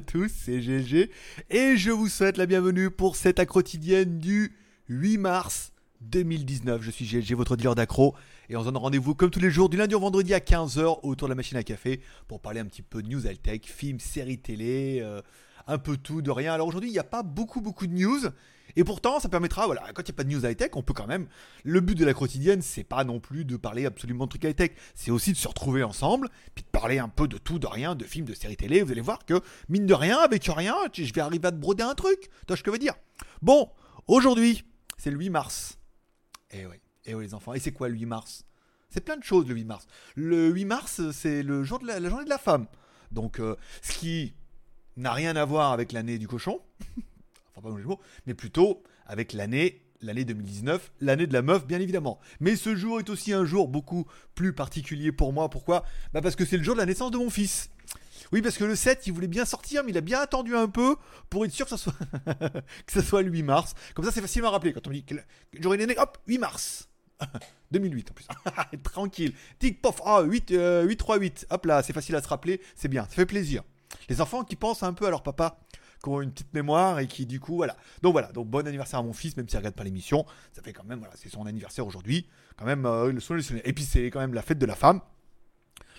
Tous, c'est GG et je vous souhaite la bienvenue pour cette accrotidienne du 8 mars 2019. Je suis GG, votre dealer d'accro et on se donne rendez-vous comme tous les jours du lundi au vendredi à 15h autour de la machine à café pour parler un petit peu de news high-tech, films, séries télé, euh, un peu tout, de rien. Alors aujourd'hui, il n'y a pas beaucoup beaucoup de news. Et pourtant, ça permettra, voilà, quand il n'y a pas de news high-tech, on peut quand même. Le but de la quotidienne, c'est pas non plus de parler absolument de trucs high-tech, c'est aussi de se retrouver ensemble, puis de parler un peu de tout, de rien, de films, de séries télé. Vous allez voir que, mine de rien, avec rien, je vais arriver à te broder un truc. Tu ce que je veux dire? Bon, aujourd'hui, c'est le 8 mars. Eh oui, eh oui, les enfants. Et c'est quoi le 8 mars? C'est plein de choses le 8 mars. Le 8 mars, c'est le jour de la, journée de la femme. Donc, euh, ce qui n'a rien à voir avec l'année du cochon. Enfin pas mots, mais plutôt avec l'année l'année 2019, l'année de la meuf bien évidemment. Mais ce jour est aussi un jour beaucoup plus particulier pour moi. Pourquoi? Bah Parce que c'est le jour de la naissance de mon fils. Oui, parce que le 7, il voulait bien sortir, mais il a bien attendu un peu pour être sûr que ça soit, que ça soit le 8 mars. Comme ça, c'est facile à rappeler. Quand on dit que j'aurai né, hop, 8 mars. 2008 en plus. Tranquille. Tic, pof, ah, 8, 8, 3, 8. Hop là, c'est facile à se rappeler, c'est bien, ça fait plaisir. Les enfants qui pensent un peu à leur papa qui ont une petite mémoire et qui du coup voilà. Donc voilà, donc bon anniversaire à mon fils, même s'il regarde pas l'émission, ça fait quand même voilà, c'est son anniversaire aujourd'hui, quand même euh, le Et puis c'est quand même la fête de la femme,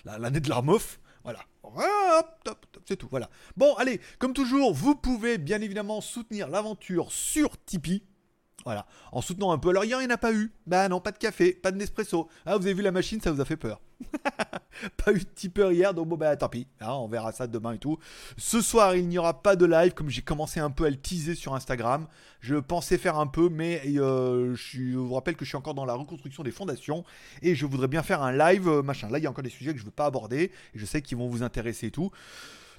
l'année de la meuf, voilà. C'est tout, voilà. Bon, allez, comme toujours, vous pouvez bien évidemment soutenir l'aventure sur Tipeee. Voilà, en soutenant un peu. Alors il n'y en a pas eu. Bah non, pas de café, pas de Nespresso. Ah, vous avez vu la machine, ça vous a fait peur. pas eu de tipeur hier, donc bon, bah tant pis. Hein, on verra ça demain et tout. Ce soir, il n'y aura pas de live, comme j'ai commencé un peu à le teaser sur Instagram. Je pensais faire un peu, mais euh, je vous rappelle que je suis encore dans la reconstruction des fondations et je voudrais bien faire un live, euh, machin. Là, il y a encore des sujets que je ne veux pas aborder et je sais qu'ils vont vous intéresser et tout.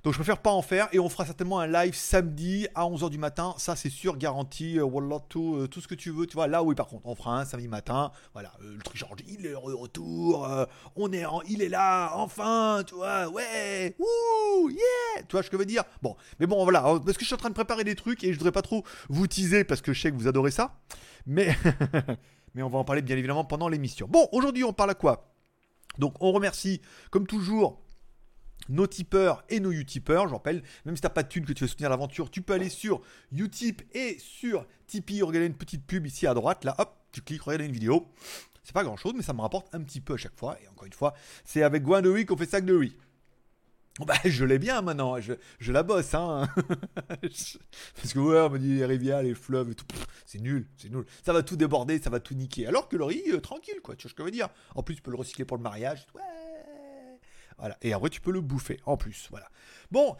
Donc je préfère pas en faire et on fera certainement un live samedi à 11h du matin. Ça c'est sûr, garanti. Euh, tout, euh, tout ce que tu veux. Tu vois, là oui par contre, on fera un samedi matin. Voilà, euh, le truc genre il est de retour. On est en, il est là, enfin, tu vois, ouais, wouh, yeah. Tu vois ce que je veux dire? Bon, mais bon voilà, parce que je suis en train de préparer des trucs et je voudrais pas trop vous teaser parce que je sais que vous adorez ça. Mais, mais on va en parler bien évidemment pendant l'émission. Bon, aujourd'hui on parle à quoi? Donc on remercie, comme toujours, nos tipeurs et nos utipeurs. Je rappelle, même si t'as pas de thune que tu veux soutenir l'aventure, tu peux aller sur Utip et sur Tipeee. Regarder une petite pub ici à droite. Là, hop, tu cliques, regarder une vidéo. C'est pas grand chose, mais ça me rapporte un petit peu à chaque fois. Et encore une fois, c'est avec Gwen de qu'on fait sac de riz. Bah, je l'ai bien maintenant, je, la bosse, hein. Parce que ouais, on me dit les rivières, les fleuves et tout, c'est nul, c'est nul. Ça va tout déborder, ça va tout niquer. Alors que le riz, euh, tranquille, quoi, tu vois ce que je veux dire. En plus, tu peux le recycler pour le mariage. Ouais, Et après, tu peux le bouffer en plus. Voilà. Bon.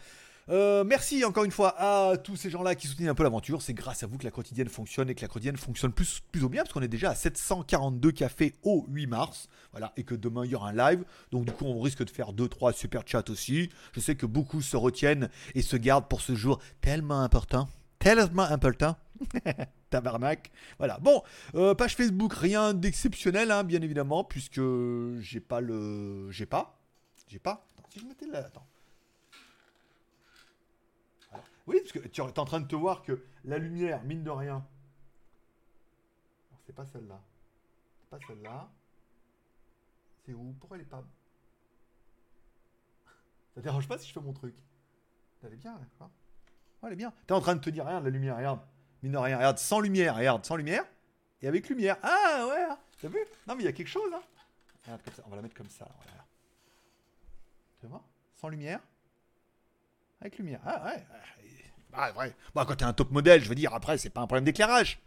Euh, merci encore une fois à tous ces gens-là qui soutiennent un peu l'aventure. C'est grâce à vous que la quotidienne fonctionne et que la quotidienne fonctionne plus, plus ou bien parce qu'on est déjà à 742 cafés au 8 mars. Voilà, et que demain il y aura un live. Donc du coup, on risque de faire 2-3 super chats aussi. Je sais que beaucoup se retiennent et se gardent pour ce jour tellement important. Tellement important. Tabarnak. Voilà. Bon, euh, page Facebook, rien d'exceptionnel, hein, bien évidemment, puisque j'ai pas le. J'ai pas. J'ai pas. Attends, si je mettais là, attends. Oui, parce que tu es en train de te voir que la lumière, mine de rien. C'est pas celle-là. C'est pas celle-là. C'est où? Pourquoi elle est pas. Ça dérange pas si je fais mon truc Elle est bien, là. Hein elle est bien. T'es en train de te dire, regarde la lumière, regarde. Mine de rien, regarde, sans lumière, regarde, sans lumière. Et avec lumière. Ah ouais, hein. t'as vu? Non, mais il y a quelque chose, hein. Regarde, comme ça. On va la mettre comme ça. Tu vois Sans lumière Avec lumière. Ah ouais. Ah, vrai. Bon, quand t'es un top modèle, je veux dire, après, c'est pas un problème d'éclairage.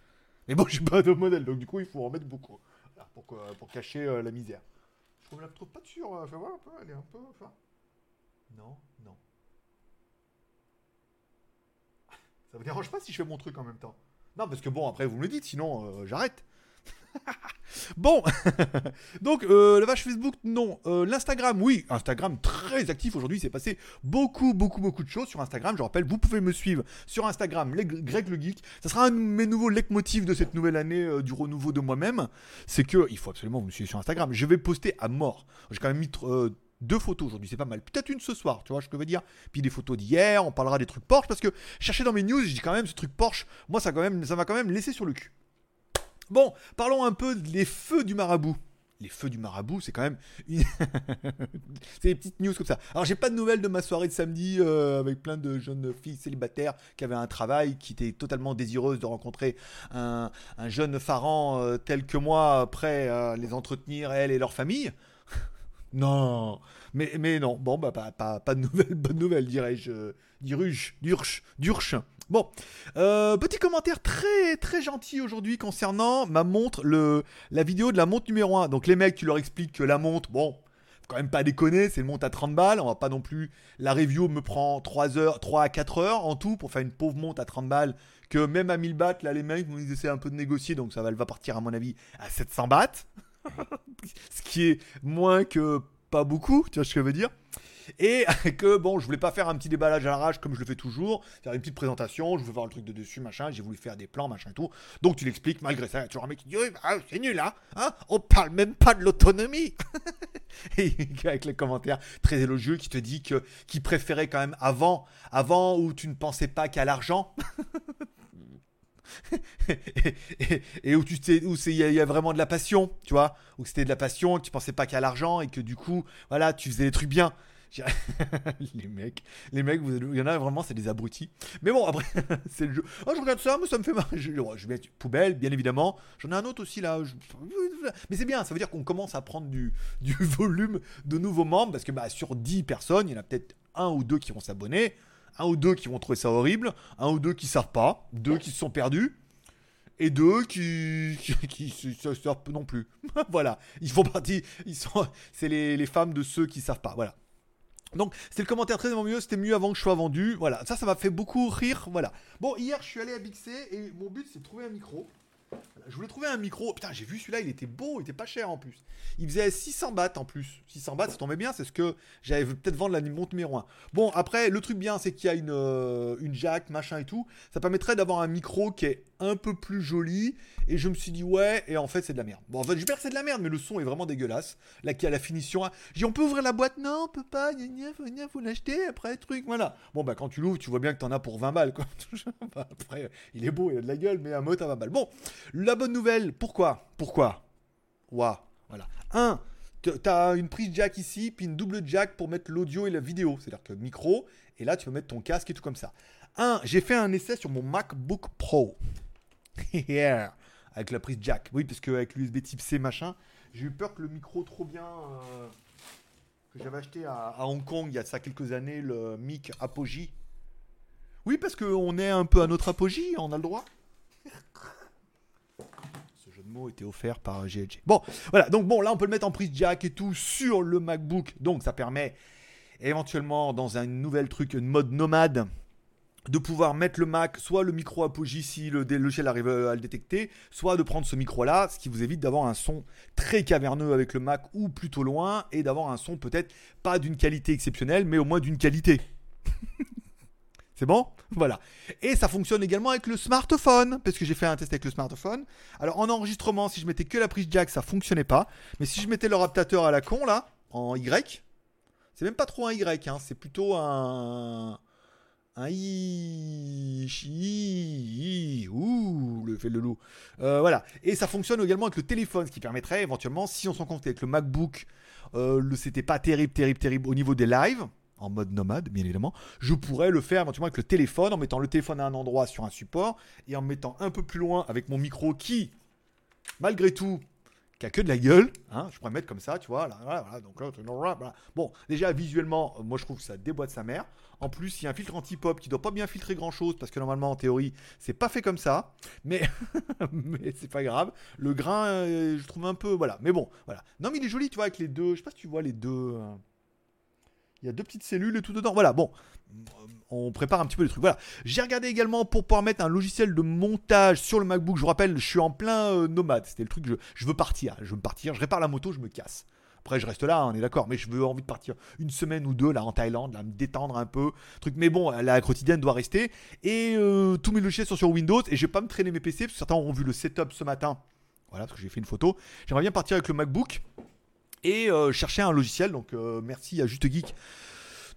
Mais bon, je suis pas un top modèle, donc du coup, il faut en mettre beaucoup. pour, pour, cacher euh, la misère. Je me la trouve pas sur. Euh, fais voir un peu, elle est un peu. Non, non. Ça vous dérange pas si je fais mon truc en même temps Non, parce que bon, après, vous me le dites, sinon, euh, j'arrête. bon, donc euh, la vache Facebook, non. Euh, L'Instagram, oui. Instagram très actif aujourd'hui. C'est passé beaucoup, beaucoup, beaucoup de choses sur Instagram. Je rappelle, vous pouvez me suivre sur Instagram, Greg le Geek. Ça sera un de mes nouveaux leitmotifs de cette nouvelle année euh, du renouveau de moi-même. C'est que il faut absolument me suivre sur Instagram. Je vais poster à mort. J'ai quand même mis deux photos aujourd'hui, c'est pas mal. Peut-être une ce soir, tu vois ce que je veux dire. Puis des photos d'hier, on parlera des trucs Porsche parce que chercher dans mes news, je dis quand même ce truc Porsche, moi ça quand même ça m'a quand même laissé sur le cul. Bon, parlons un peu des feux du marabout. les feux du marabout, c'est quand même. c'est des petites news comme ça. Alors, j'ai pas de nouvelles de ma soirée de samedi euh, avec plein de jeunes filles célibataires qui avaient un travail, qui étaient totalement désireuses de rencontrer un, jeune pharaon euh, tel que moi, prêt à les entretenir, elles et leur famille. non, mais, non, bon, bah, pas, pas, de nouvelles, bonnes nouvelles, dirais-je. Diruche, Durche, Durche. Bon, euh, petit commentaire très très gentil aujourd'hui concernant ma montre, le, la vidéo de la montre numéro 1. Donc les mecs, tu leur expliques que la montre, bon, quand même pas déconner, c'est une montre à 30 balles, on va pas non plus... La review me prend 3, heures, 3 à 4 heures en tout pour faire une pauvre montre à 30 balles, que même à 1000 bahts, là les mecs, ils essaient un peu de négocier, donc ça va, va partir à mon avis à 700 bahts. ce qui est moins que pas beaucoup, tu vois ce que je veux dire et que bon, je voulais pas faire un petit déballage à l'arrache comme je le fais toujours, faire une petite présentation, je veux voir le truc de dessus, machin, j'ai voulu faire des plans, machin et tout. Donc tu l'expliques, malgré ça, il y a toujours un mec qui dit ah, c'est nul hein, hein, on parle même pas de l'autonomie. et avec les commentaires très élogieux qui te dit que qui préférait quand même avant, avant où tu ne pensais pas qu'à l'argent. et, où où il y, a vraiment de la passion, tu vois, où c'était de la passion, tu pensais pas qu'à l'argent et que du coup, voilà, tu faisais des trucs bien. les mecs, les mecs, il y en a vraiment, c'est des abrutis. Mais bon, après, c'est le jeu. Oh, je regarde ça, mais ça me fait marrer. Je, vais mettre poubelle, bien évidemment. J'en ai un autre aussi là. Mais c'est bien, ça veut dire qu'on commence à prendre du, du volume de nouveaux membres parce que bah, sur 10 personnes, il y en a peut-être un ou deux qui vont s'abonner, un ou deux qui vont trouver ça horrible, un ou deux qui savent pas, deux qui se sont perdus et deux qui qui, se savent non plus. voilà, ils font partie, ils sont, c'est les, femmes de ceux qui savent pas. Voilà. Donc c'est le commentaire très mieux, c'était mieux avant que je sois vendu. Voilà, ça ça m'a fait beaucoup rire. Voilà. Bon, hier je suis allé à Bixé et mon but c'est de trouver un micro. Je voulais trouver un micro. Putain, j'ai vu celui-là, il était beau, il était pas cher en plus. Il faisait 600 bahts en plus. 600 bahts, ça tombait bien, c'est ce que j'avais peut-être vendre la montre numéro 1. Bon, après, le truc bien, c'est qu'il y a une, euh, une jack, machin et tout. Ça permettrait d'avoir un micro qui est un peu plus joli. Et je me suis dit, ouais, et en fait, c'est de la merde. Bon, en fait, j'espère que c'est de la merde, mais le son est vraiment dégueulasse. Là, qui a la finition. J'ai on peut ouvrir la boîte? Non, on peut pas. Gna, faut, faut l'acheter. Après, truc, voilà. Bon, bah, quand tu l'ouvres, tu vois bien que t'en as pour 20 balles, quoi. Bah, après, il est beau, il a de la gueule, mais un mot à 20 balles. Bon, la bonne nouvelle, pourquoi? Pourquoi? Waouh, voilà. Un, T'as une prise jack ici, puis une double jack pour mettre l'audio et la vidéo. C'est-à-dire que micro, et là tu peux mettre ton casque et tout comme ça. Un, j'ai fait un essai sur mon MacBook Pro. Avec la prise jack. Oui, parce qu'avec l'USB type C machin, j'ai eu peur que le micro trop bien euh, que j'avais acheté à, Hong Kong il y a ça quelques années, le mic Apogee. Oui, parce qu'on est un peu à notre apogée, on a le droit mot était offert par GLG. Bon, voilà, donc bon, là on peut le mettre en prise jack et tout sur le MacBook, donc ça permet éventuellement dans un nouvel truc, une mode nomade, de pouvoir mettre le Mac, soit le micro Apogee si le logiciel arrive à le détecter, soit de prendre ce micro-là, ce qui vous évite d'avoir un son très caverneux avec le Mac ou plutôt loin, et d'avoir un son peut-être pas d'une qualité exceptionnelle, mais au moins d'une qualité. C'est bon? Voilà. Et ça fonctionne également avec le smartphone, parce que j'ai fait un test avec le smartphone. Alors en enregistrement, si je mettais que la prise jack, ça fonctionnait pas. Mais si je mettais le raptateur à la con, là, en Y, c'est même pas trop un Y, hein, c'est plutôt un... Un I, I, ouh, le fait le loup. Euh, voilà. Et ça fonctionne également avec le téléphone, ce qui permettrait éventuellement, si on s'en compte avec le MacBook, euh, c'était pas terrible, terrible, terrible au niveau des lives en mode nomade, bien évidemment, je pourrais le faire éventuellement avec le téléphone, en mettant le téléphone à un endroit sur un support, et en mettant un peu plus loin avec mon micro qui, malgré tout, qui que de la gueule, hein, je pourrais mettre comme ça, tu vois, là, voilà, donc là, bon, déjà visuellement, moi je trouve que ça déboîte sa mère. En plus, il y a un filtre anti-pop qui doit pas bien filtrer grand chose parce que normalement en théorie c'est pas fait comme ça, mais mais c'est pas grave. Le grain, euh, je trouve un peu, voilà, mais bon, voilà. Non mais il est joli, tu vois, avec les deux, je sais pas si tu vois les deux. Euh, il y a deux petites cellules et tout dedans. Voilà, bon, on prépare un petit peu les trucs. Voilà. J'ai regardé également pour pouvoir mettre un logiciel de montage sur le MacBook. Je vous rappelle, je suis en plein euh, nomade. C'était le truc, je, veux partir. Je veux partir, je répare la moto, je me casse. Après, je reste là, on est d'accord, mais je veux envie de partir une semaine ou deux là en Thaïlande, là, me détendre un peu. Truc, mais bon, la quotidienne doit rester. Et euh, tous mes logiciels sont sur Windows et je vais pas me traîner mes PC parce que certains ont vu le setup ce matin. Voilà, parce que j'ai fait une photo. J'aimerais bien partir avec le MacBook et euh, chercher un logiciel. Donc, merci à Juste Geek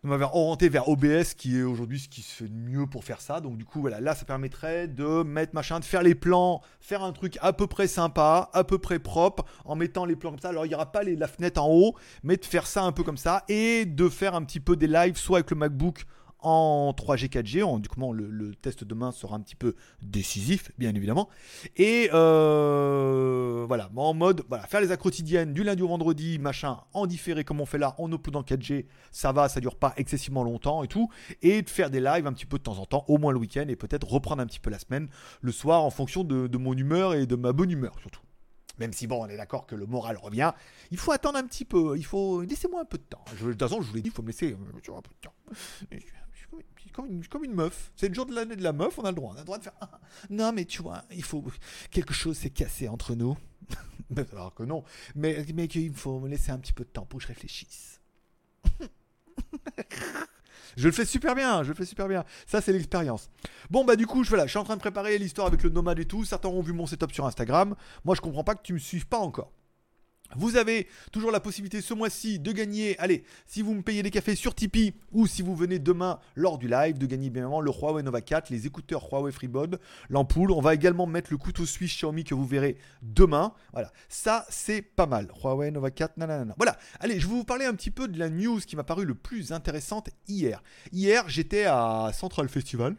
on m'avait orienté vers OBS qui est aujourd'hui ce qui se fait de mieux pour faire ça. Donc du coup voilà, là ça permettrait de mettre machin, de faire les plans, faire un truc à peu près sympa, à peu près propre, en mettant les plans comme ça. Alors il n'y aura pas la fenêtre en haut, mais de faire ça un peu comme ça et de faire un petit peu des lives, soit avec le MacBook en 3G 4G. du coup, le, test demain sera un petit peu décisif, bien évidemment. Et euh, voilà, en mode, voilà, faire les actes quotidiennes du lundi au vendredi, machin, en différé comme on fait là, en upload en 4G, ça va, ça dure pas excessivement longtemps et tout. Et de faire des lives un petit peu de temps en temps, au moins le week-end, et peut-être reprendre un petit peu la semaine, le soir, en fonction de, mon humeur et de ma bonne humeur surtout. Même si bon, on est d'accord que le moral revient, il faut attendre un petit peu. Il faut laissez-moi un peu de temps. Je, de toute façon, je vous l'ai dit, il faut me laisser un peu de temps comme une, meuf. C'est le jour de l'année de la meuf, on a le droit. On a le droit de faire. Ah, non, mais tu vois, il faut. Quelque chose s'est cassé entre nous. Alors que non. Mais, mais il faut me laisser un petit peu de temps pour que je réfléchisse. je le fais super bien, je le fais super bien. Ça, c'est l'expérience. Bon, bah, du coup, je, voilà, je suis en train de préparer l'histoire avec le nomade et tout. Certains ont vu mon setup sur Instagram. Moi, je comprends pas que tu me suives pas encore. Vous avez toujours la possibilité ce mois-ci de gagner, allez, si vous me payez des cafés sur Tipeee ou si vous venez demain lors du live, de gagner bien évidemment le Huawei Nova 4, les écouteurs Huawei FreeBud, l'ampoule. On va également mettre le couteau suisse Xiaomi que vous verrez demain. Voilà, ça c'est pas mal. Huawei Nova 4, nanana. Voilà, allez, je vais vous parler un petit peu de la news qui m'a paru le plus intéressante hier. Hier, j'étais à Central Festival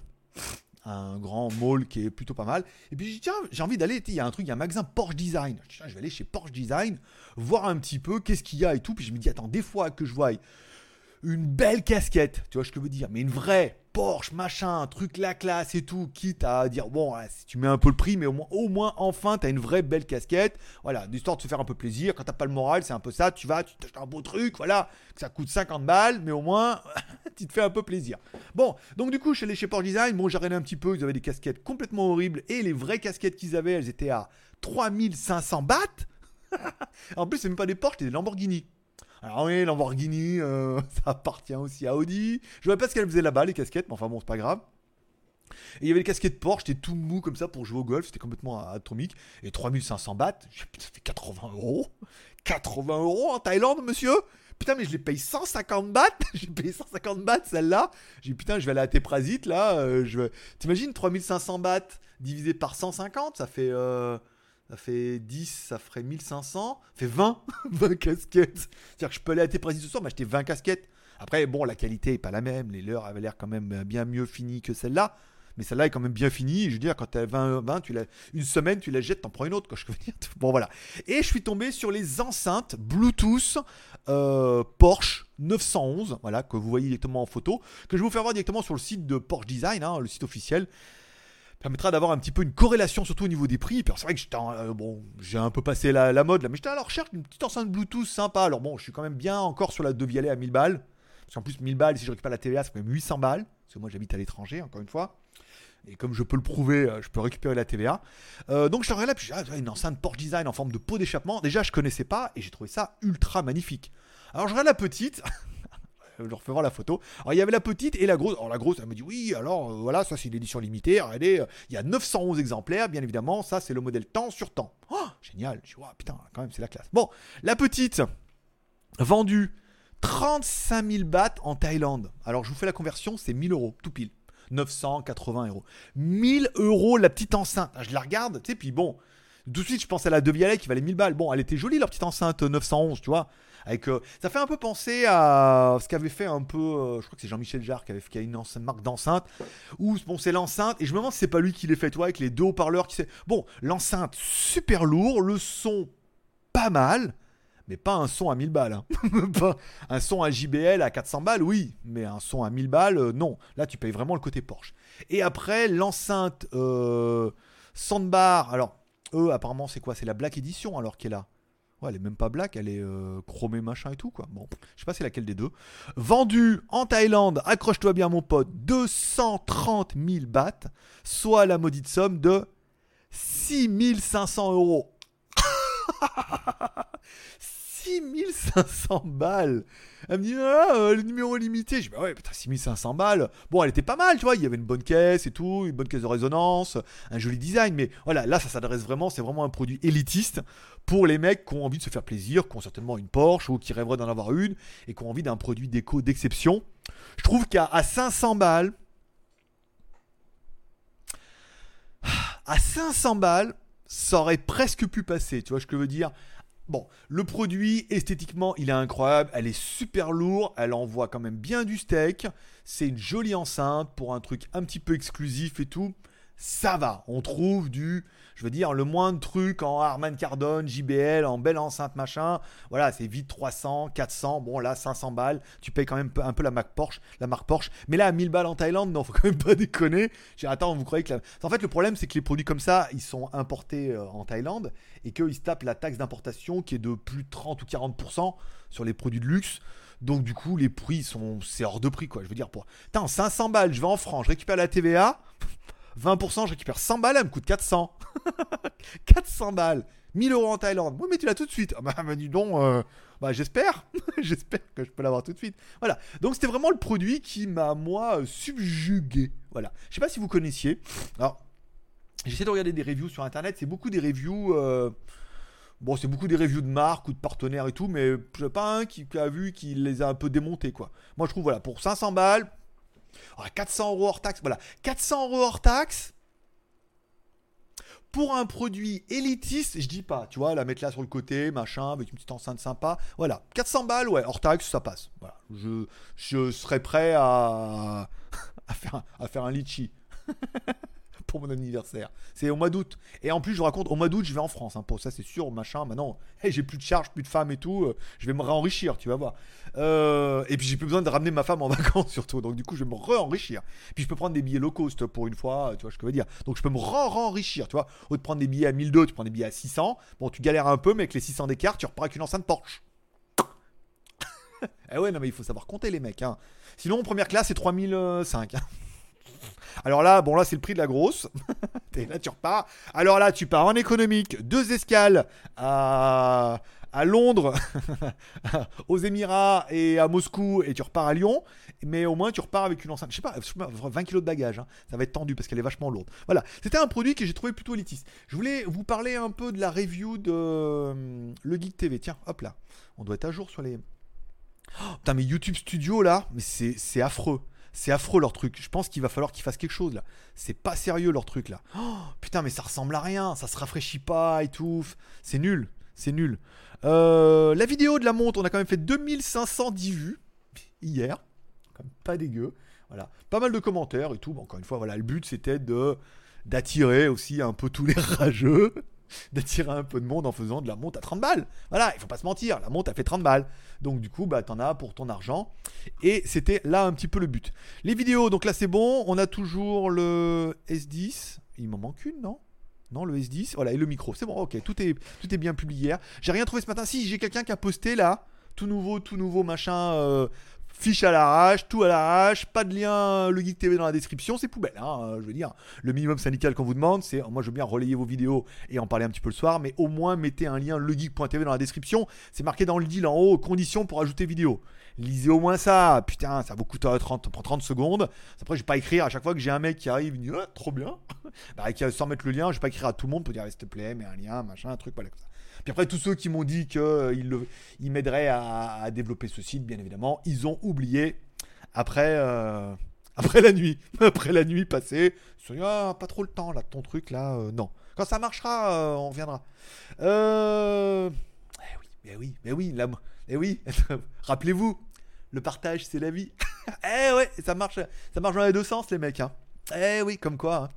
un grand mall qui est plutôt pas mal. Et puis tiens, j'ai envie d'aller, il y a un truc, il y a un magasin Porsche Design. je vais aller chez Porsche Design, voir un petit peu qu'est-ce qu'il y a et tout. Puis je me dis, attends, des fois que je vois une belle casquette, tu vois ce que je veux dire, mais une vraie Porsche, machin, truc la classe et tout, quitte à dire bon, si tu mets un peu le prix, mais au moins, au moins enfin, t'as une vraie belle casquette. Voilà, d'histoire de se faire un peu plaisir. Quand t'as pas le moral, c'est un peu ça. Tu vas, tu t'achètes un beau truc, voilà, ça coûte 50 balles, mais au moins, tu te fais un peu plaisir. Bon, donc du coup, je suis allé chez Porsche Design. Bon, j'ai regardé un petit peu, ils avaient des casquettes complètement horribles et les vraies casquettes qu'ils avaient, elles étaient à 3500 bahts. en plus, c'est même pas des Porsche, c'est des Lamborghini. Alors oui, Lamborghini, euh, ça appartient aussi à Audi. Je vois pas ce qu'elle faisait là-bas, les casquettes, mais enfin bon, c'est pas grave. Et il y avait les casquettes Porsche, j'étais tout mou comme ça pour jouer au golf, c'était complètement atomique. Et 3500 bahts, ça fait 80 euros. 80 euros en Thaïlande, monsieur? Putain, mais je les paye 150 bahts J'ai payé 150 bahts celle-là. J'ai dit, putain, je vais aller à Teprasit là. Euh, je... T'imagines 3500 bahts divisé par 150, ça fait. Euh, ça fait 10, ça ferait 1500, ça fait 20, 20 casquettes. C'est-à-dire que je peux aller à tes précis ce soir, m'acheter 20 casquettes. Après, bon, la qualité est pas la même, les leurs avaient l'air quand même bien mieux finies que celle-là. Mais celle-là est quand même bien finie. Je veux dire, quand tu as 20, 20 tu une semaine, tu la jettes, t'en prends une autre. Bon, voilà. Et je suis tombé sur les enceintes Bluetooth euh, Porsche 911, voilà, que vous voyez directement en photo, que je vais vous faire voir directement sur le site de Porsche Design, hein, le site officiel permettra d'avoir un petit peu une corrélation, surtout au niveau des prix. C'est vrai que euh, j'ai un peu passé la, mode là, mais j'étais à la recherche d'une petite enceinte Bluetooth sympa. Alors bon, je suis quand même bien encore sur la Devialet à 1000 balles. Parce qu'en plus, 1000 balles, si je récupère la TVA, c'est quand même 800 balles. Parce que moi, j'habite à l'étranger, encore une fois. Et comme je peux le prouver, euh, je peux récupérer la TVA. Euh, donc je suis là, puis j'ai ah, une enceinte Porsche Design en forme de pot d'échappement. Déjà, je connaissais pas et j'ai trouvé ça ultra magnifique. Alors je regarde la petite. je refais voir la photo. Alors il y avait la petite et la grosse. Alors la grosse, elle me dit oui, alors euh, voilà, ça c'est une édition limitée. Regardez, euh, il y a 911 exemplaires, bien évidemment. Ça c'est le modèle temps sur temps. Oh, génial. Je vois, putain, quand même, c'est la classe. Bon, la petite, vendue 35 000 bahts en Thaïlande. Alors je vous fais la conversion, c'est 1000 euros, tout pile. 980 euros. 1000 euros la petite enceinte. Je la regarde, tu sais, puis bon, tout de suite je pense à la Devialet qui valait 1000 balles. Bon, elle était jolie leur petite enceinte 911, tu vois. Euh, ça fait un peu penser à ce qu'avait fait un peu, euh, je crois que c'est Jean-Michel Jarre qui avait a une marque d'enceinte, où bon c'est l'enceinte et je me demande si c'est pas lui qui l'ait fait, toi, avec les deux haut-parleurs qui Bon, l'enceinte super lourd, le son pas mal, mais pas un son à 1000 balles. Hein. un son à JBL à 400 balles, oui, mais un son à 1000 balles, euh, non. Là, tu payes vraiment le côté Porsche. Et après, l'enceinte Soundbar, alors, eux, apparemment, c'est quoi? C'est la Black Edition alors qu'elle est là elle est même pas black, elle est euh, chromée machin et tout quoi. Bon, je sais pas c'est laquelle des deux. Vendu en Thaïlande, accroche-toi bien mon pote, 230 000 bahts, soit la maudite somme de 6500 euros. 6500 6500 balles. Elle me dit, ah, euh, le numéro limité. Je dis, bah ouais, putain, 6500 balles. Bon, elle était pas mal, tu vois. Il y avait une bonne caisse et tout, une bonne caisse de résonance, un joli design. Mais voilà, là, ça s'adresse vraiment, c'est vraiment un produit élitiste pour les mecs qui ont envie de se faire plaisir, qui ont certainement une Porsche ou qui rêveraient d'en avoir une et qui ont envie d'un produit déco d'exception. Je trouve qu'à 500 balles, à 500 balles, ça aurait presque pu passer, tu vois ce que je veux dire? Bon, le produit, esthétiquement, il est incroyable, elle est super lourde, elle envoie quand même bien du steak, c'est une jolie enceinte pour un truc un petit peu exclusif et tout ça va. On trouve du, je veux dire, le moins de trucs en Harman Kardon, JBL, en belle enceinte machin. Voilà, c'est vite 300, 400. Bon, là, 500 balles. Tu payes quand même un peu la marque Porsche. La marque Porsche. Mais là, à 1000 balles en Thaïlande, non, faut quand même pas déconner. J'ai attends, vous croyez que. En fait, le problème, c'est que les produits comme ça, ils sont importés euh, en Thaïlande et qu'ils se tapent la taxe d'importation qui est de plus de 30 ou 40% sur les produits de luxe. Donc du coup, les prix sont, c'est hors de prix quoi. Je veux dire pour, Putain, 500 balles, je vais en France, je récupère la TVA. 20%, je récupère 100 balles, elle me coûte 400. 400 balles. 1000 euros en Thaïlande. Oui, mais tu l'as tout de suite. Ah bah, bah dis donc, euh, bah, j'espère. j'espère que je peux l'avoir tout de suite. Voilà. Donc, c'était vraiment le produit qui m'a, moi, subjugué. Voilà. Je sais pas si vous connaissiez. Alors, j'essaie de regarder des reviews sur internet. C'est beaucoup des reviews. Euh, bon, c'est beaucoup des reviews de marques ou de partenaires et tout, mais je pas un qui, qui, a vu qui les a un peu démontés, quoi. Moi, je trouve, voilà, pour 500 balles, 400 euros hors taxe, voilà. 400 euros hors taxe pour un produit élitiste, je dis pas, tu vois, la mettre là sur le côté, machin, avec une petite enceinte sympa. Voilà, 400 balles, ouais, hors taxe, ça passe. Voilà, je, je serais prêt à, faire, à faire un litchi. mon anniversaire. C'est au mois d'août. Et en plus, je raconte, au mois d'août, je vais en France. Hein, pour ça, c'est sûr, machin. Maintenant, j'ai plus de charges, plus de femmes et tout. Euh, je vais me réenrichir, tu vas voir. Euh, et puis, j'ai plus besoin de ramener ma femme en vacances, surtout. Donc, du coup, je vais me réenrichir. Puis, je peux prendre des billets low cost pour une fois, tu vois ce que je veux dire. Donc, je peux me re-enrichir, tu vois. Au de prendre des billets à 1002, tu prends des billets à 600. Bon, tu galères un peu, mais avec les 600 d'écart, tu repars avec une enceinte Porsche. eh ouais, non, mais il faut savoir compter, les mecs. Hein. Sinon, première classe, c'est 3005. Alors là, bon, là, c'est le prix de la grosse. là, tu repars. Alors là, tu pars en économique, deux escales à, à Londres, aux Émirats et à Moscou, et tu repars à Lyon. Mais au moins, tu repars avec une enceinte. Je sais pas, 20 kilos de bagages. Hein. Ça va être tendu parce qu'elle est vachement lourde. Voilà. C'était un produit que j'ai trouvé plutôt élitiste. Je voulais vous parler un peu de la review de euh, Le Geek TV. Tiens, hop là. On doit être à jour sur les. Oh, putain, mais YouTube Studio là, mais c'est affreux. C'est affreux leur truc. Je pense qu'il va falloir qu'ils fassent quelque chose là. C'est pas sérieux leur truc là. Oh, putain, mais ça ressemble à rien. Ça se rafraîchit pas et tout. C'est nul. C'est nul. Euh, la vidéo de la montre, on a quand même fait 2510 vues hier. Comme pas dégueu. Voilà. Pas mal de commentaires et tout. Bon, encore une fois, voilà, le but c'était de d'attirer aussi un peu tous les rageux d'attirer un peu de monde en faisant de la monte à 30 balles. Voilà, il faut pas se mentir, la monte a fait 30 balles. Donc du coup, bah t'en as pour ton argent. Et c'était là un petit peu le but. Les vidéos, donc là c'est bon, on a toujours le S10. Il m'en manque une, non? Non, le S10, voilà, et le micro. C'est bon, ok, tout est, tout est bien publié J'ai rien trouvé ce matin. Si, j'ai quelqu'un qui a posté là, tout nouveau, tout nouveau machin, euh, fiche à l'arrache, tout à l'arrache, pas de lien le Geek TV dans la description, c'est poubelle. Hein, je veux dire, le minimum syndical qu'on vous demande, c'est moi je veux bien relayer vos vidéos et en parler un petit peu le soir, mais au moins mettez un lien legeek.tv dans la description. C'est marqué dans le deal en haut, conditions pour ajouter vidéo. Lisez au moins ça. Putain, ça vous coûte 30, 30 secondes. Après, je vais pas écrire à chaque fois que j'ai un mec qui arrive, il dit ah, trop bien. bah, sans mettre le lien, je vais pas écrire à tout le monde pour dire s'il te plaît, mets un lien, machin, un truc, voilà comme ça. Puis après, tous ceux qui m'ont dit qu'ils euh, ils m'aideraient à, développer ce site, bien évidemment, ils ont oublié après, euh, après la nuit. Après la nuit passée, ils se sont ah, pas trop le temps là, ton truc là, euh, non. Quand ça marchera, on reviendra. Euh... Eh oui, mais oui, mais oui, là, eh oui. Rappelez-vous, le partage, c'est la vie. eh ouais, ça marche, ça marche dans les deux sens, les mecs. Hein. Eh oui, comme quoi. Hein.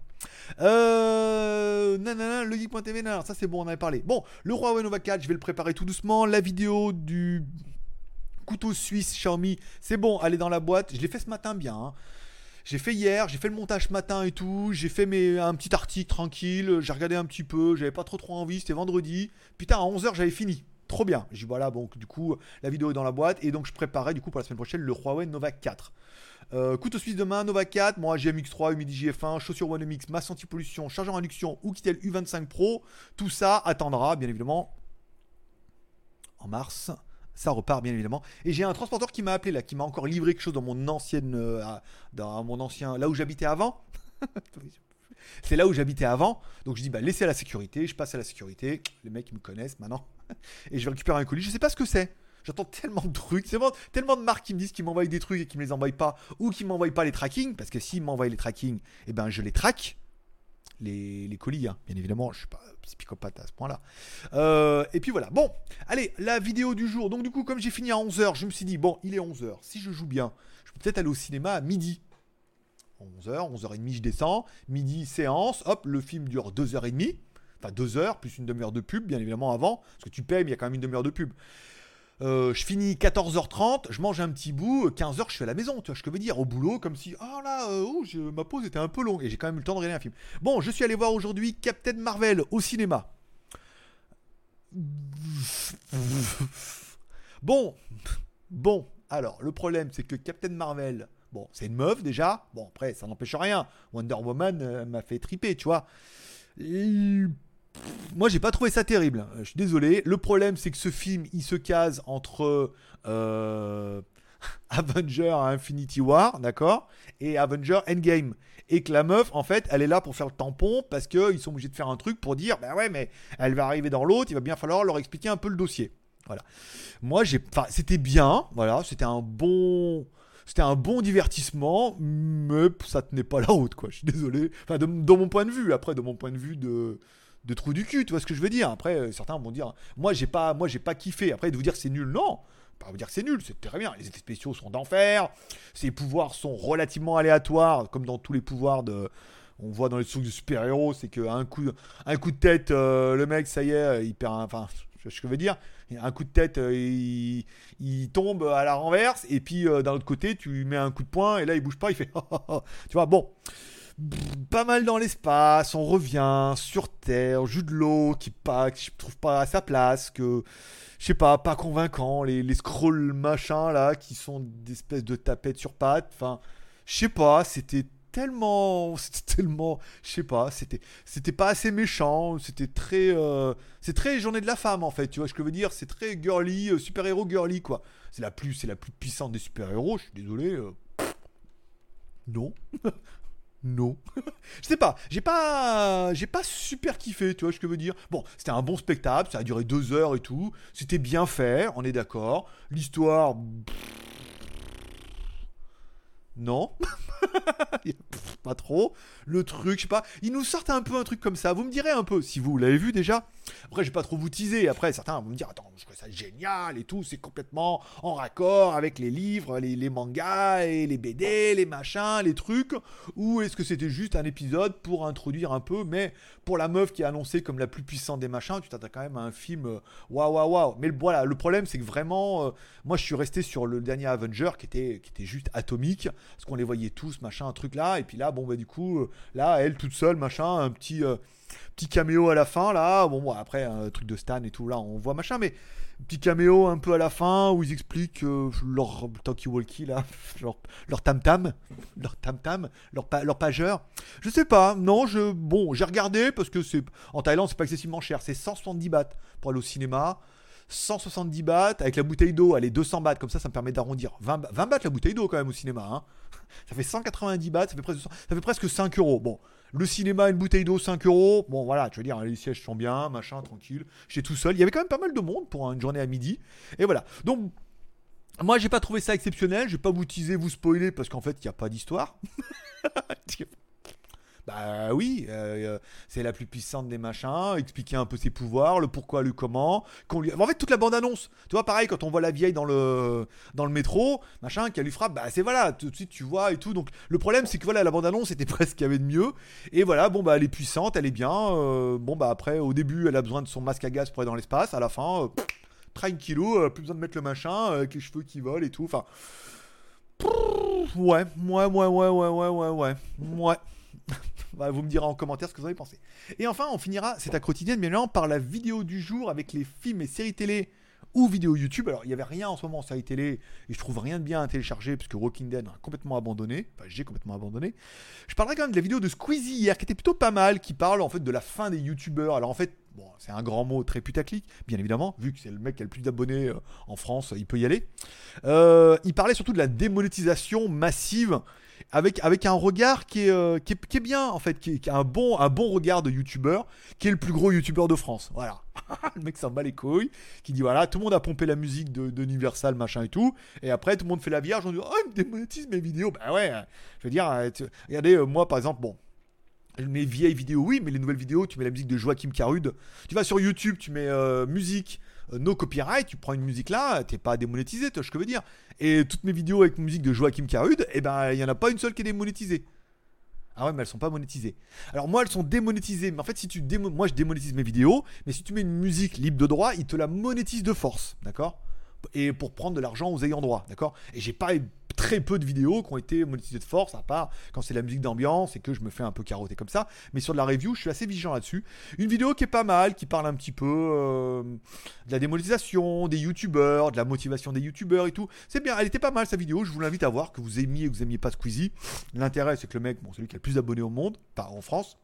Euh, nanana, le geek.tv, ça c'est bon, on avait parlé. Bon, le Huawei Nova 4, je vais le préparer tout doucement. La vidéo du couteau suisse Xiaomi, c'est bon, allez dans la boîte. Je l'ai fait ce matin bien. Hein. J'ai fait hier, j'ai fait le montage ce matin et tout. J'ai fait mes, un petit article tranquille. J'ai regardé un petit peu. J'avais pas trop trop envie. C'était vendredi. Putain, à 11h, j'avais fini. Trop bien. J'ai voilà, bon, du coup, la vidéo est dans la boîte. Et donc, je préparais du coup pour la semaine prochaine le Huawei Nova 4. Euh, couteau suisse de main, Nova 4, moi GMX3, Humidi GF1, chaussure One MX, masse anti-pollution, chargeur induction ou Kitel U25 Pro. Tout ça attendra, bien évidemment, en mars ça repart bien évidemment. Et j'ai un transporteur qui m'a appelé là, qui m'a encore livré quelque chose dans mon ancienne, euh, dans mon ancien, là où j'habitais avant. C'est là où j'habitais avant. Donc je dis, bah laissez à la sécurité. Je passe à la sécurité. Les mecs, ils me connaissent maintenant. Et je vais récupérer un colis. Je sais pas ce que c'est. J'entends tellement de trucs, tellement, de marques qui me disent qu'ils m'envoient des trucs et qui me les envoient pas, ou qui m'envoient pas les tracking, parce que s'ils m'envoient les tracking, eh ben je les traque. Les, colis, hein. bien évidemment, je suis pas psychopathe à ce point-là. Euh, et puis voilà, bon, allez, la vidéo du jour. Donc du coup, comme j'ai fini à 11h, je me suis dit, bon, il est 11h, si je joue bien, je peux peut-être aller au cinéma à midi. 11h, 11h30 je descends, midi séance, hop, le film dure 2h30, enfin 2h, plus une demi-heure de pub, bien évidemment avant, parce que tu payes, mais il y a quand même une demi-heure de pub. Euh, je finis 14h30, je mange un petit bout, 15h je suis à la maison, tu vois ce que je veux dire, au boulot, comme si, oh là, euh, oh, ma pause était un peu longue, et j'ai quand même eu le temps de regarder un film. Bon, je suis allé voir aujourd'hui Captain Marvel au cinéma. Bon, bon, alors, le problème c'est que Captain Marvel, bon, c'est une meuf déjà, bon, après, ça n'empêche rien, Wonder Woman euh, m'a fait triper, tu vois moi j'ai pas trouvé ça terrible. Je suis désolé. Le problème c'est que ce film il se case entre euh, Avenger Infinity War, d'accord, et Avenger Endgame. Et que la meuf, en fait, elle est là pour faire le tampon parce qu'ils sont obligés de faire un truc pour dire, ben ouais, mais elle va arriver dans l'autre, il va bien falloir leur expliquer un peu le dossier. Voilà. Moi, j'ai, enfin, c'était bien, voilà, c'était un bon, c'était un bon divertissement, mais ça tenait pas la route, quoi. Je suis désolé. Enfin, de, mon point de vue, après, de mon point de vue de, de trou du cul, tu vois ce que je veux dire. Après, euh, certains vont dire, moi j'ai pas, moi j'ai pas kiffé. Après, de vous dire c'est nul, non. Pas vous dire c'est nul, c'est très bien. Les effets spéciaux sont d'enfer. Ses pouvoirs sont relativement aléatoires, comme dans tous les pouvoirs de. On voit dans les trucs de super-héros, c'est qu'un coup, un coup de tête, euh, le mec, ça y est, il perd. Enfin, ce que je veux dire. Un coup de tête, euh, il, il, tombe à la renverse, et puis d'un autre côté, tu lui mets un coup de poing, et là, il bouge pas, il fait. tu vois, bon pas mal dans l'espace, on revient sur Terre, joue de l'eau qui pas, je trouve pas à sa place, que je sais pas, pas convaincant, les, les scrolls machin là qui sont des espèces de tapettes sur pattes, enfin, je sais pas, c'était tellement, c'était tellement, je sais pas, c'était, c'était pas assez méchant, c'était très, euh, c'est très journée de la femme en fait, tu vois ce que je veux dire, c'est très girly, euh, super héros girly quoi. C'est la plus, c'est la plus puissante des super héros, je suis désolé. Euh, non. Non. je sais pas, j'ai pas j'ai pas super kiffé, tu vois ce que je veux dire. Bon, c'était un bon spectacle, ça a duré deux heures et tout. C'était bien fait, on est d'accord. L'histoire... Non. pas trop. Le truc, je sais pas, ils nous sortent un peu un truc comme ça. Vous me direz un peu, si vous l'avez vu déjà. Après, je vais pas trop vous teaser. Après, certains vont me dire, attends, je trouve ça génial et tout. C'est complètement en raccord avec les livres, les, mangas et les BD, les machins, les trucs. Ou est-ce que c'était juste un épisode pour introduire un peu, mais pour la meuf qui est annoncée comme la plus puissante des machins, tu t'attends quand même à un film euh, waouh waouh waouh. Mais voilà, le problème, c'est que vraiment, euh, moi, je suis resté sur le dernier Avenger qui était, qui était juste atomique. Parce qu'on les voyait tous, machin, un truc là. Et puis là, bon, bah, du coup, euh, là, elle toute seule, machin, un petit, euh, petit caméo à la fin, là. Bon, après, un truc de Stan et tout, là, on voit machin, mais petit caméo un peu à la fin où ils expliquent euh, leur talkie-walkie, là, leur, tam-tam, leur tam-tam, leur, leur pageur. Je sais pas, non, je, bon, j'ai regardé parce que c'est, en Thaïlande, c'est pas excessivement cher, c'est 170 bahts pour aller au cinéma. 170 bahts, avec la bouteille d'eau, elle est 200 bahts, comme ça, ça me permet d'arrondir. 20, 20 bahts la bouteille d'eau quand même au cinéma. Hein. Ça fait 190 bahts, ça fait, presque, ça fait presque 5 euros. Bon, le cinéma, une bouteille d'eau, 5 euros. Bon, voilà, tu veux dire, les sièges sont bien, machin, tranquille. J'étais tout seul. Il y avait quand même pas mal de monde pour une journée à midi. Et voilà. Donc, moi, j'ai pas trouvé ça exceptionnel. Je vais pas vous teaser, vous spoiler, parce qu'en fait, il n'y a pas d'histoire. Bah oui, euh, euh, c'est la plus puissante des machins, expliquer un peu ses pouvoirs, le pourquoi, le comment. Qu'on lui... En fait, toute la bande-annonce, tu vois, pareil, quand on voit la vieille dans le, dans le métro, machin, qu'elle lui frappe, bah c'est voilà, tout de suite tu vois et tout. Donc le problème, c'est que voilà, la bande-annonce était presque qu'il y avait de mieux. Et voilà, bon, bah elle est puissante, elle est bien. Euh, bon, bah après, au début, elle a besoin de son masque à gaz pour aller dans l'espace. À la fin, tranquillou, plus besoin de mettre le machin, avec les cheveux qui volent et tout. Enfin. Ouais, ouais, ouais, ouais, ouais, ouais, ouais, ouais. Ouais. Bah, vous me direz en commentaire ce que vous avez pensé. Et enfin, on finira cette quotidienne bien évidemment par la vidéo du jour avec les films et séries télé ou vidéos YouTube. Alors, il n'y avait rien en ce moment en série télé et je trouve rien de bien à télécharger puisque Walking Dead a complètement abandonné. Enfin, j'ai complètement abandonné. Je parlerai quand même de la vidéo de Squeezie hier qui était plutôt pas mal, qui parle en fait de la fin des YouTubeurs. Alors, en fait, Bon, c'est un grand mot très putaclic, bien évidemment, vu que c'est le mec qui a le plus d'abonnés euh, en France, il peut y aller. Euh, il parlait surtout de la démonétisation massive avec, avec un regard qui est, euh, qui, est, bien, en fait, qui est, a un bon, un bon regard de youtubeur, qui est le plus gros youtubeur de France. Voilà. le mec s'en bat les couilles, qui dit voilà, tout le monde a pompé la musique de, machin et tout, et après tout le monde fait la vierge, on dit oh, il me démonétise mes vidéos. Bah ouais, je veux dire, regardez, moi par exemple, bon. Mes vieilles vidéos, oui, mais les nouvelles vidéos, tu mets la musique de Joachim Carude. Tu vas sur YouTube, tu mets euh, musique, euh, no copyright, tu prends une musique là, t'es pas démonétisé, que je veux dire. Et toutes mes vidéos avec musique de Joachim Carude, eh ben, il y en a pas une seule qui est démonétisée. Ah ouais, mais elles sont pas monétisées. Alors moi, elles sont démonétisées. Mais en fait, si tu démo... moi, je démonétise mes vidéos, mais si tu mets une musique libre de droit, il te la monétise de force, d'accord? Et pour prendre de l'argent aux ayants droit, d'accord? Et j'ai pas très peu de vidéos qui ont été monétisées de force, à part quand c'est de la musique d'ambiance et que je me fais un peu carotter comme ça. Mais sur de la review, je suis assez vigilant là-dessus. Une vidéo qui est pas mal, qui parle un petit peu euh, de la démonétisation, des youtubeurs, de la motivation des youtubeurs et tout. C'est bien, elle était pas mal sa vidéo, je vous l'invite à voir, que vous aimiez ou que vous aimiez pas Squeezie. L'intérêt, c'est que le mec, bon, c'est lui qui a le plus d'abonnés au monde, pas en France.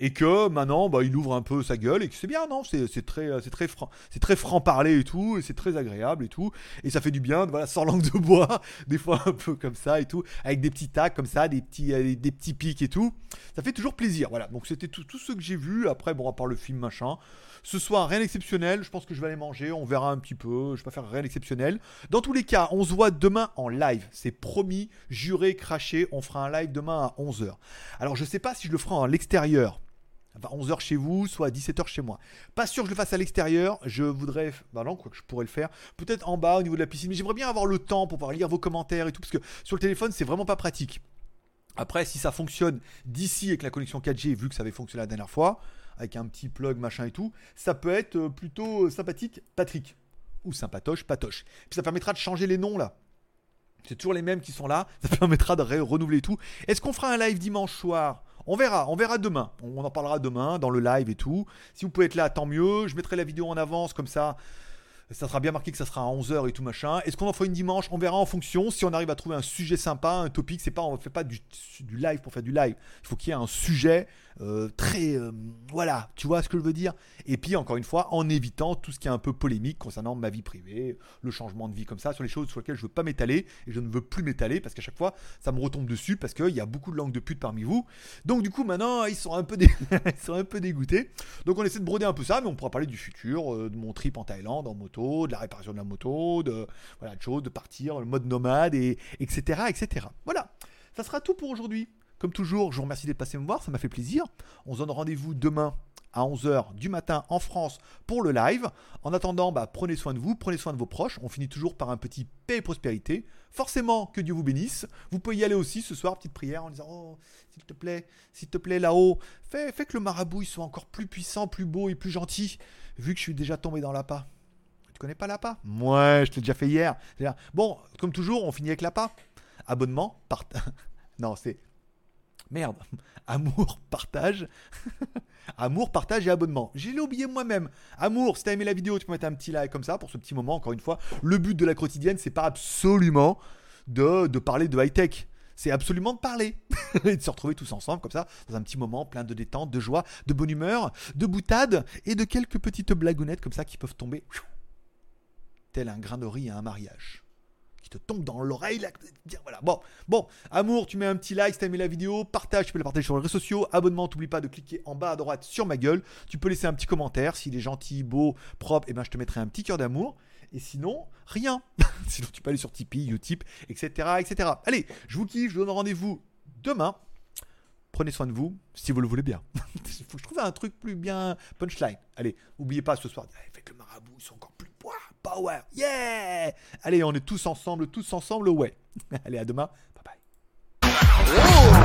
Et que maintenant, bah, il ouvre un peu sa gueule et que c'est bien, non C'est très, euh, c'est très franc, c'est très franc parler et tout, et c'est très agréable et tout, et ça fait du bien, voilà, sans langue de bois, des fois un peu comme ça et tout, avec des petits tacs comme ça, des petits, euh, des petits pics et tout. Ça fait toujours plaisir, voilà. Donc c'était tout, tout ce que j'ai vu. Après, bon, à part le film machin. Ce soir, rien d'exceptionnel. Je pense que je vais aller manger. On verra un petit peu. Je vais pas faire rien d'exceptionnel. Dans tous les cas, on se voit demain en live. C'est promis, juré, craché. On fera un live demain à 11h. Alors, je sais pas si je le ferai en l'extérieur. Enfin, 11h chez vous, soit à 17h chez moi. Pas sûr que je le fasse à l'extérieur. Je voudrais. Bah non, quoi je pourrais le faire. Peut-être en bas au niveau de la piscine. Mais j'aimerais bien avoir le temps pour pouvoir lire vos commentaires et tout. Parce que sur le téléphone, c'est vraiment pas pratique. Après, si ça fonctionne d'ici avec la connexion 4G, vu que ça avait fonctionné la dernière fois, avec un petit plug machin et tout, ça peut être euh, plutôt euh, sympathique, Patrick. Ou sympatoche, patoche. Puis ça permettra de changer les noms là. C'est toujours les mêmes qui sont là. Ça permettra de renouveler tout. Est-ce qu'on fera un live dimanche soir? On verra, on verra demain. On en parlera demain dans le live et tout. Si vous pouvez être là, tant mieux. Je mettrai la vidéo en avance comme ça. Ça sera bien marqué que ça sera à 11h et tout machin. Est-ce qu'on en fera une dimanche? On verra en fonction. Si on arrive à trouver un sujet sympa, un topic, c'est pas, on ne fait pas du live pour faire du live. Il faut qu'il y ait un sujet euh, très. euh, voilà, tu vois ce que je veux dire? Et puis, encore une fois, en évitant tout ce qui est un peu polémique concernant ma vie privée, le changement de vie comme ça, sur les choses sur lesquelles je veux pas m'étaler et je ne veux plus m'étaler parce qu'à chaque fois, ça me retombe dessus parce qu'il y a beaucoup de langues de pute parmi vous. Donc, du coup, maintenant, ils sont un peu, ils sont un peu dégoûtés. Donc, on essaie de broder un peu ça, mais on pourra parler du futur, euh, de mon trip en Thaïlande en moto, de la réparation de la moto, de voilà, de choses, de partir, le mode nomade, et, etc., etc. Voilà, ça sera tout pour aujourd'hui. Comme toujours, je vous remercie d'être passé me voir, ça m'a fait plaisir. On se donne rendez-vous demain à 11h du matin en France pour le live. En attendant, bah, prenez soin de vous, prenez soin de vos proches. On finit toujours par un petit paix et prospérité. Forcément, que Dieu vous bénisse. Vous pouvez y aller aussi ce soir, petite prière en disant Oh, s'il te plaît, s'il te plaît, là-haut, fais, fais que le marabout il soit encore plus puissant, plus beau et plus gentil, vu que je suis déjà tombé dans l'appât. Tu connais pas l'appât? Ouais, je te l'ai déjà fait hier. Bon, comme toujours, on finit avec l'appât. Abonnement, part... non, c'est Merde. Amour, partage. Amour, partage et abonnement. J'ai oublié moi-même. Amour, si t'as aimé la vidéo, tu peux mettre un petit like comme ça pour ce petit moment. Encore une fois, le but de la quotidienne, c'est pas absolument de, de parler de high-tech. C'est absolument de parler et de se retrouver tous ensemble comme ça dans un petit moment plein de détente, de joie, de bonne humeur, de boutade et de quelques petites blagounettes comme ça qui peuvent tomber tel un grain de riz à un mariage qui te tombe dans l'oreille là. Voilà. Bon, bon, amour, tu mets un petit like si t'as aimé la vidéo, partage, tu peux la partager sur les réseaux sociaux, abonnement, t'oublie pas de cliquer en bas à droite sur ma gueule. Tu peux laisser un petit commentaire, s'il est gentil, beau, propre, et ben je te mettrai un petit cœur d'amour. Et sinon, rien. sinon, tu peux aller sur Tipeee, Utip, etc., etc. Allez, je vous kiffe, je vous donne rendez-vous demain. Prenez soin de vous, si vous le voulez bien. Il faut que je trouve un truc plus bien punchline. Allez, n'oubliez pas ce soir, eh, faites le marabout, ils sont encore power. Yeah Allez, on est tous ensemble, tous ensemble, ouais. Allez, à demain. Bye bye. Oh